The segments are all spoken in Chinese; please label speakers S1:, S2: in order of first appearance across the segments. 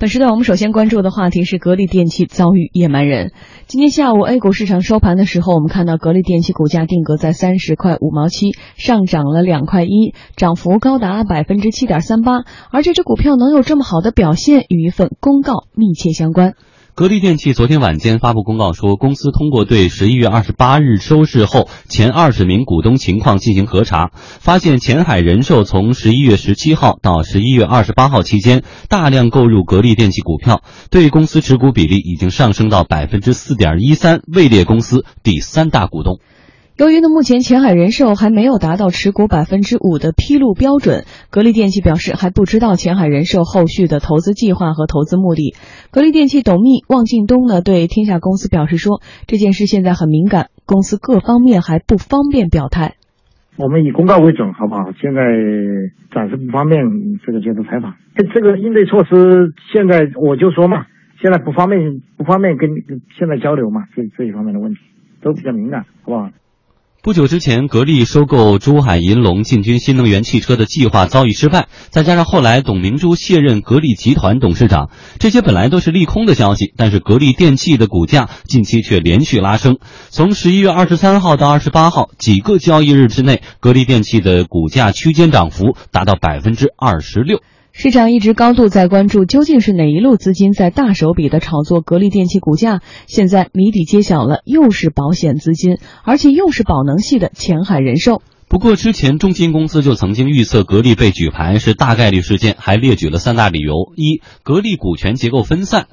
S1: 本时段我们首先关注的话题是格力电器遭遇野蛮人。今天下午 A 股市场收盘的时候，我们看到格力电器股价定格在三十块五毛七，上涨了两块一，涨幅高达百分之七点三八。而这只股票能有这么好的表现，与一份公告密切相关。
S2: 格力电器昨天晚间发布公告说，公司通过对十一月二十八日收市后前二十名股东情况进行核查，发现前海人寿从十一月十七号到十一月二十八号期间大量购入格力电器股票，对公司持股比例已经上升到百分之四点一三，位列公司第三大股东。
S1: 由于呢，目前前海人寿还没有达到持股百分之五的披露标准，格力电器表示还不知道前海人寿后续的投资计划和投资目的。格力电器董秘汪劲东呢对天下公司表示说，这件事现在很敏感，公司各方面还不方便表态。
S3: 我们以公告为准，好不好？现在暂时不方便这个接受采访。这这个应对措施，现在我就说嘛，现在不方便不方便跟现在交流嘛，这这一方面的问题都比较敏感，好不好？
S2: 不久之前，格力收购珠海银隆进军新能源汽车的计划遭遇失败，再加上后来董明珠卸任格力集团董事长，这些本来都是利空的消息。但是格力电器的股价近期却连续拉升，从十一月二十三号到二十八号几个交易日之内，格力电器的股价区间涨幅达到百分之二十六。
S1: 市场一直高度在关注，究竟是哪一路资金在大手笔的炒作格力电器股价？现在谜底揭晓了，又是保险资金，而且又是宝能系的前海人寿。
S2: 不过之前中金公司就曾经预测格力被举牌是大概率事件，还列举了三大理由：一、格力股权结构分散。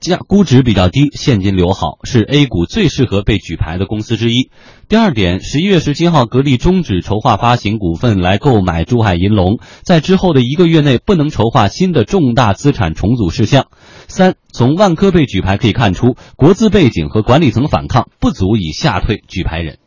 S2: 价估值比较低，现金流好，是 A 股最适合被举牌的公司之一。第二点，十一月十七号，格力终止筹划发行股份来购买珠海银隆，在之后的一个月内不能筹划新的重大资产重组事项。三，从万科被举牌可以看出，国资背景和管理层反抗不足以吓退举牌人。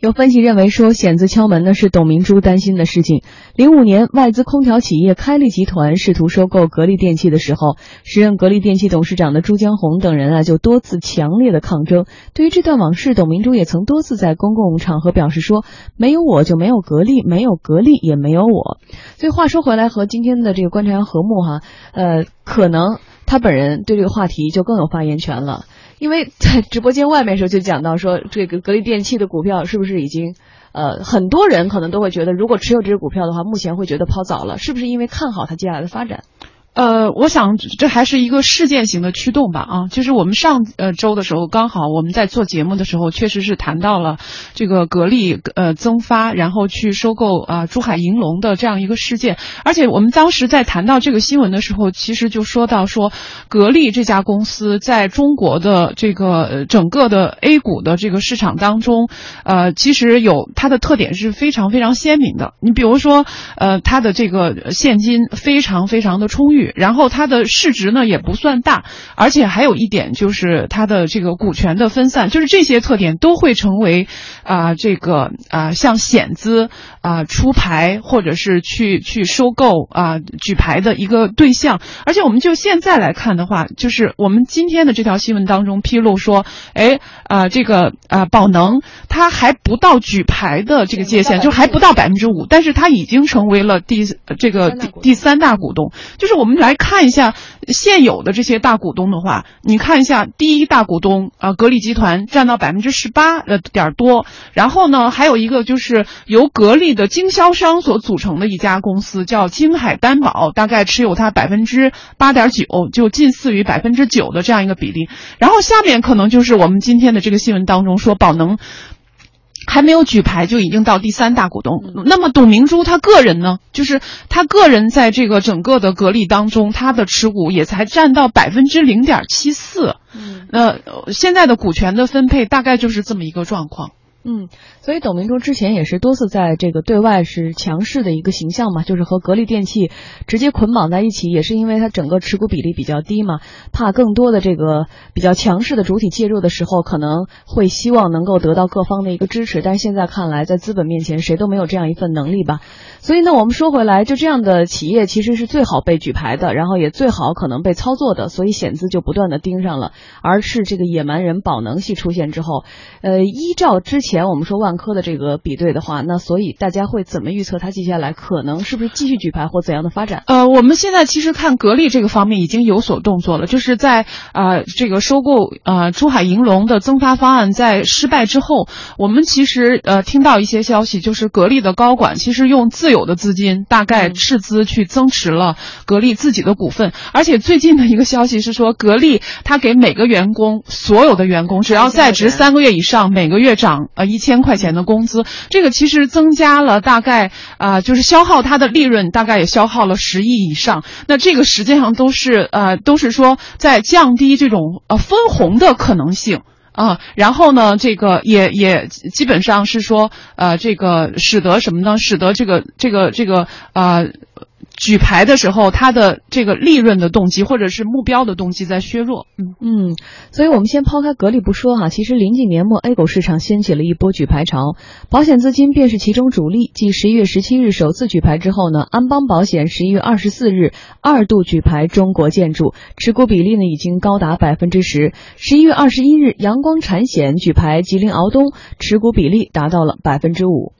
S1: 有分析认为说，险字敲门呢是董明珠担心的事情。零五年，外资空调企业开利集团试图收购格力电器的时候，时任格力电器董事长的朱江洪等人啊就多次强烈的抗争。对于这段往事，董明珠也曾多次在公共场合表示说：“没有我就没有格力，没有格力也没有我。”所以话说回来，和今天的这个观察员和睦哈，呃，可能他本人对这个话题就更有发言权了。因为在直播间外面的时候就讲到说，这个格力电器的股票是不是已经，呃，很多人可能都会觉得，如果持有这只股票的话，目前会觉得抛早了，是不是因为看好它接下来的发展？
S4: 呃，我想这还是一个事件型的驱动吧，啊，就是我们上呃周的时候，刚好我们在做节目的时候，确实是谈到了这个格力呃增发，然后去收购啊珠海银隆的这样一个事件，而且我们当时在谈到这个新闻的时候，其实就说到说格力这家公司在中国的这个整个的 A 股的这个市场当中，呃，其实有它的特点是非常非常鲜明的，你比如说呃它的这个现金非常非常的充裕。然后它的市值呢也不算大，而且还有一点就是它的这个股权的分散，就是这些特点都会成为啊这个啊像险资啊出牌或者是去去收购啊举牌的一个对象。而且我们就现在来看的话，就是我们今天的这条新闻当中披露说，哎啊这个啊宝能它还不到举牌的这个界限，就还不到百分之五，但是它已经成为了第这个第第三大股东，就是我们。我们来看一下现有的这些大股东的话，你看一下第一大股东啊，格力集团占到百分之十八呃点多，然后呢，还有一个就是由格力的经销商所组成的一家公司叫京海担保，大概持有它百分之八点九，就近似于百分之九的这样一个比例。然后下面可能就是我们今天的这个新闻当中说宝能。还没有举牌就已经到第三大股东，那么董明珠她个人呢？就是她个人在这个整个的格力当中，她的持股也才占到百分之零点七四。嗯，那现在的股权的分配大概就是这么一个状况。
S1: 嗯，所以董明珠之前也是多次在这个对外是强势的一个形象嘛，就是和格力电器直接捆绑在一起，也是因为它整个持股比例比较低嘛，怕更多的这个比较强势的主体介入的时候，可能会希望能够得到各方的一个支持，但是现在看来，在资本面前，谁都没有这样一份能力吧。所以呢，我们说回来，就这样的企业其实是最好被举牌的，然后也最好可能被操作的，所以险资就不断的盯上了，而是这个野蛮人宝能系出现之后，呃，依照之前。前我们说万科的这个比对的话，那所以大家会怎么预测它接下来可能是不是继续举牌或怎样的发展？
S4: 呃，我们现在其实看格力这个方面已经有所动作了，就是在啊这个收购呃珠海银隆的增发方案在失败之后，我们其实呃听到一些消息，就是格力的高管其实用自有的资金，大概斥资去增持了格力自己的股份，而且最近的一个消息是说，格力它给每个员工所有的员工只要在职三个月以上，每个月涨呃一千块钱的工资，这个其实增加了大概啊、就是消耗它的利润，大概也消耗了十亿以上。那这个实际上都是呃都是说在降低这种呃分红的可能性。啊，然后呢，这个也也基本上是说，呃，这个使得什么呢？使得这个这个这个呃，举牌的时候，它的这个利润的动机或者是目标的动机在削弱。嗯
S1: 嗯，所以我们先抛开格力不说哈，其实临近年末，A 股市场掀起了一波举牌潮，保险资金便是其中主力。继十一月十七日首次举牌之后呢，安邦保险十一月二十四日二度举牌中国建筑，持股比例呢已经高达百分之十。十一月二十一日，阳光产险举牌吉林敖东，持股比例达到了百分之五。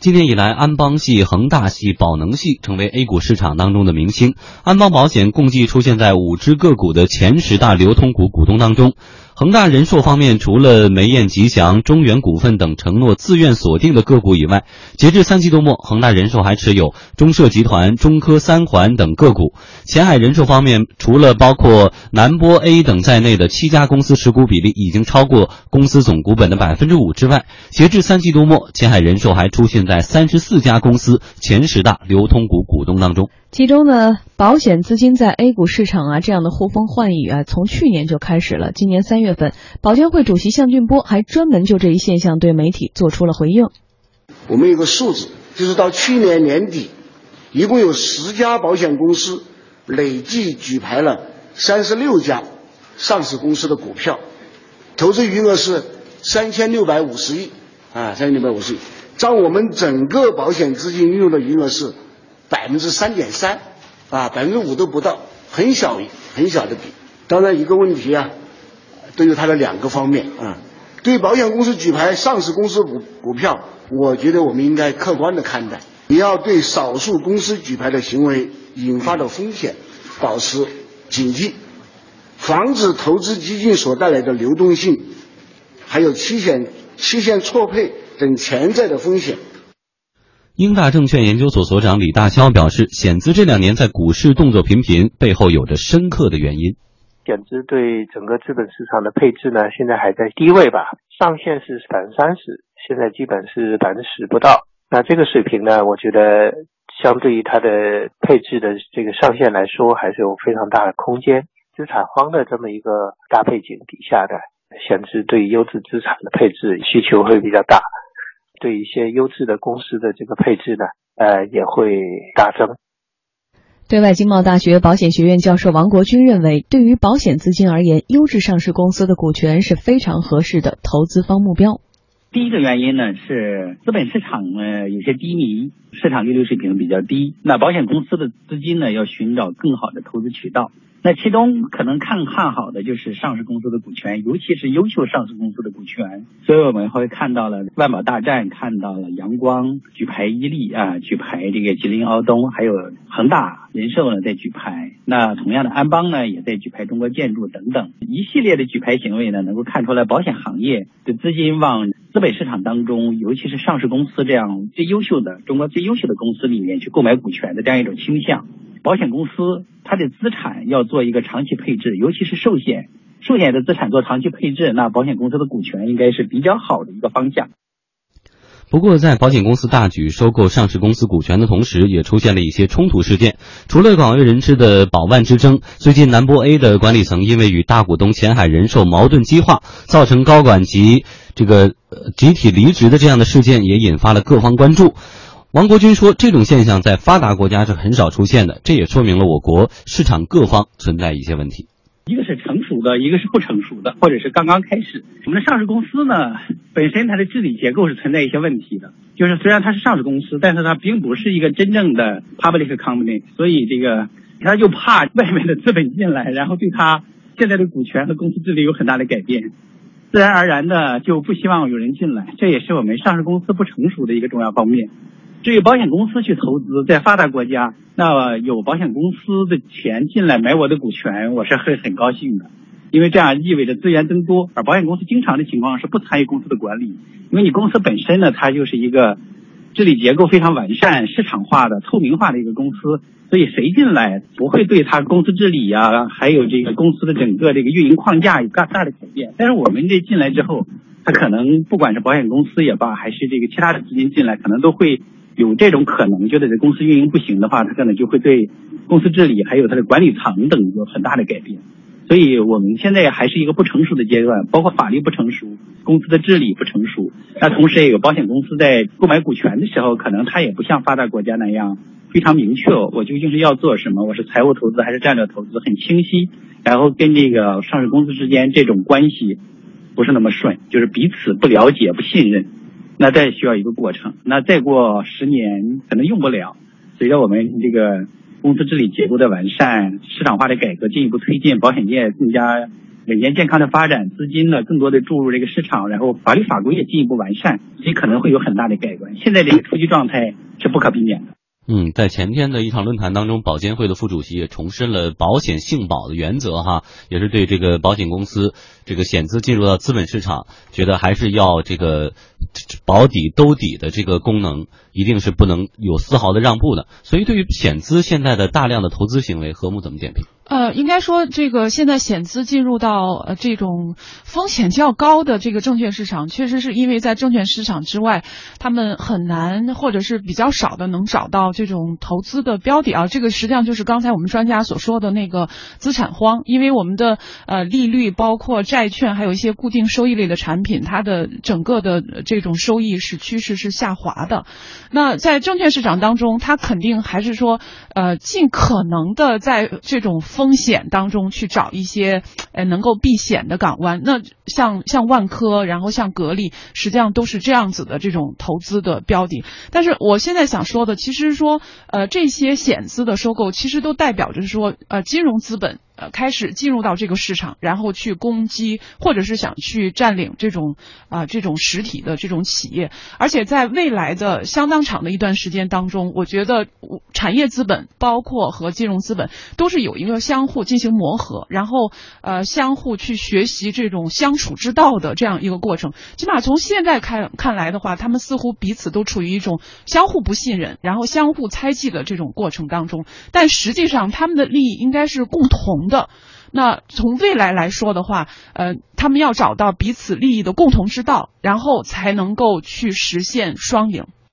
S2: 今年以来，安邦系、恒大系、宝能系成为 A 股市场当中的明星。安邦保险共计出现在五只个股的前十大流通股股东当中。恒大人寿方面，除了梅雁吉祥、中原股份等承诺自愿锁定的个股以外，截至三季度末，恒大人寿还持有中社集团、中科三环等个股。前海人寿方面，除了包括南玻 A 等在内的七家公司持股比例已经超过公司总股本的百分之五之外，截至三季度末，前海人寿还出现在三十四家公司前十大流通股股东当中。
S1: 其中呢，保险资金在 A 股市场啊这样的呼风唤雨啊，从去年就开始了。今年三月份，保监会主席向俊波还专门就这一现象对媒体做出了回应。
S5: 我们有个数字，就是到去年年底，一共有十家保险公司累计举牌了三十六家上市公司的股票，投资余额是三千六百五十亿啊，三千六百五十亿，占我们整个保险资金运用的余额是百分之三点三，啊，百分之五都不到，很小很小的比。当然，一个问题啊，都有它的两个方面啊。对保险公司举牌上市公司股股票，我觉得我们应该客观的看待，也要对少数公司举牌的行为引发的风险保持警惕，防止投资基金所带来的流动性，还有期限期限错配等潜在的风险。
S2: 英大证券研究所所长李大霄表示，险资这两年在股市动作频频，背后有着深刻的原因。
S6: 险资对整个资本市场的配置呢，现在还在低位吧，上限是百分之三十，现在基本是百分之十不到。那这个水平呢，我觉得相对于它的配置的这个上限来说，还是有非常大的空间。资产荒的这么一个大背景底下的险资对优质资产的配置需求会比较大，对一些优质的公司的这个配置呢，呃，也会大增。
S1: 对外经贸大学保险学院教授王国军认为，对于保险资金而言，优质上市公司的股权是非常合适的投资方目标。
S7: 第一个原因呢是资本市场呢有些低迷，市场利率水平比较低，那保险公司的资金呢要寻找更好的投资渠道。那其中可能看看好的就是上市公司的股权，尤其是优秀上市公司的股权。所以我们会看到了万宝大战，看到了阳光举牌伊利啊，举牌这个吉林敖东，还有恒大人寿呢在举牌。那同样的安邦呢也在举牌中国建筑等等一系列的举牌行为呢，能够看出来保险行业的资金往资本市场当中，尤其是上市公司这样最优秀的中国最优秀的公司里面去购买股权的这样一种倾向。保险公司它的资产要做一个长期配置，尤其是寿险，寿险的资产做长期配置，那保险公司的股权应该是比较好的一个方向。
S2: 不过，在保险公司大举收购上市公司股权的同时，也出现了一些冲突事件。除了广为人知的保万之争，最近南玻 A 的管理层因为与大股东前海人寿矛盾激化，造成高管及这个集体离职的这样的事件，也引发了各方关注。王国军说，这种现象在发达国家是很少出现的，这也说明了我国市场各方存在一些问题。
S7: 一个是成熟的，一个是不成熟的，或者是刚刚开始。我们的上市公司呢，本身它的治理结构是存在一些问题的。就是虽然它是上市公司，但是它并不是一个真正的 public company，所以这个他就怕外面的资本进来，然后对他现在的股权和公司治理有很大的改变。自然而然的就不希望有人进来，这也是我们上市公司不成熟的一个重要方面。至于保险公司去投资，在发达国家，那有保险公司的钱进来买我的股权，我是会很高兴的，因为这样意味着资源增多。而保险公司经常的情况是不参与公司的管理，因为你公司本身呢，它就是一个治理结构非常完善、市场化的、透明化的一个公司，所以谁进来不会对他公司治理呀，还有这个公司的整个这个运营框架有大大的改变。但是我们这进来之后，他可能不管是保险公司也罢，还是这个其他的资金进来，可能都会。有这种可能，觉得这公司运营不行的话，他可能就会对公司治理还有它的管理层等有很大的改变。所以我们现在还是一个不成熟的阶段，包括法律不成熟，公司的治理不成熟。那同时也有保险公司在购买股权的时候，可能它也不像发达国家那样非常明确，我究竟是要做什么，我是财务投资还是战略投资，很清晰。然后跟这个上市公司之间这种关系不是那么顺，就是彼此不了解、不信任。那再需要一个过程，那再过十年可能用不了。随着我们这个公司治理结构的完善、市场化的改革进一步推进，保险业更加稳健健康的发展，资金呢更多的注入这个市场，然后法律法规也进一步完善，所以可能会有很大的改观。现在这个初级状态是不可避免的。
S2: 嗯，在前天的一场论坛当中，保监会的副主席也重申了保险性保的原则，哈，也是对这个保险公司这个险资进入到资本市场，觉得还是要这个保底兜底的这个功能，一定是不能有丝毫的让步的。所以，对于险资现在的大量的投资行为，何木怎么点评？
S4: 呃，应该说，这个现在险资进入到呃这种风险较高的这个证券市场，确实是因为在证券市场之外，他们很难或者是比较少的能找到这种投资的标的啊。这个实际上就是刚才我们专家所说的那个资产荒，因为我们的呃利率，包括债券，还有一些固定收益类的产品，它的整个的这种收益是趋势是下滑的。那在证券市场当中，它肯定还是说呃尽可能的在这种风险当中去找一些呃能够避险的港湾，那像像万科，然后像格力，实际上都是这样子的这种投资的标的。但是我现在想说的，其实说说呃这些险资的收购，其实都代表着说呃金融资本。开始进入到这个市场，然后去攻击，或者是想去占领这种啊这种实体的这种企业，而且在未来的相当长的一段时间当中，我觉得产业资本包括和金融资本都是有一个相互进行磨合，然后呃相互去学习这种相处之道的这样一个过程。起码从现在看看来的话，他们似乎彼此都处于一种相互不信任，然后相互猜忌的这种过程当中，但实际上他们的利益应该是共同的。的，那从未来来说的话，呃，他们要找到彼此利益的共同之道，然后才能够去实现双赢。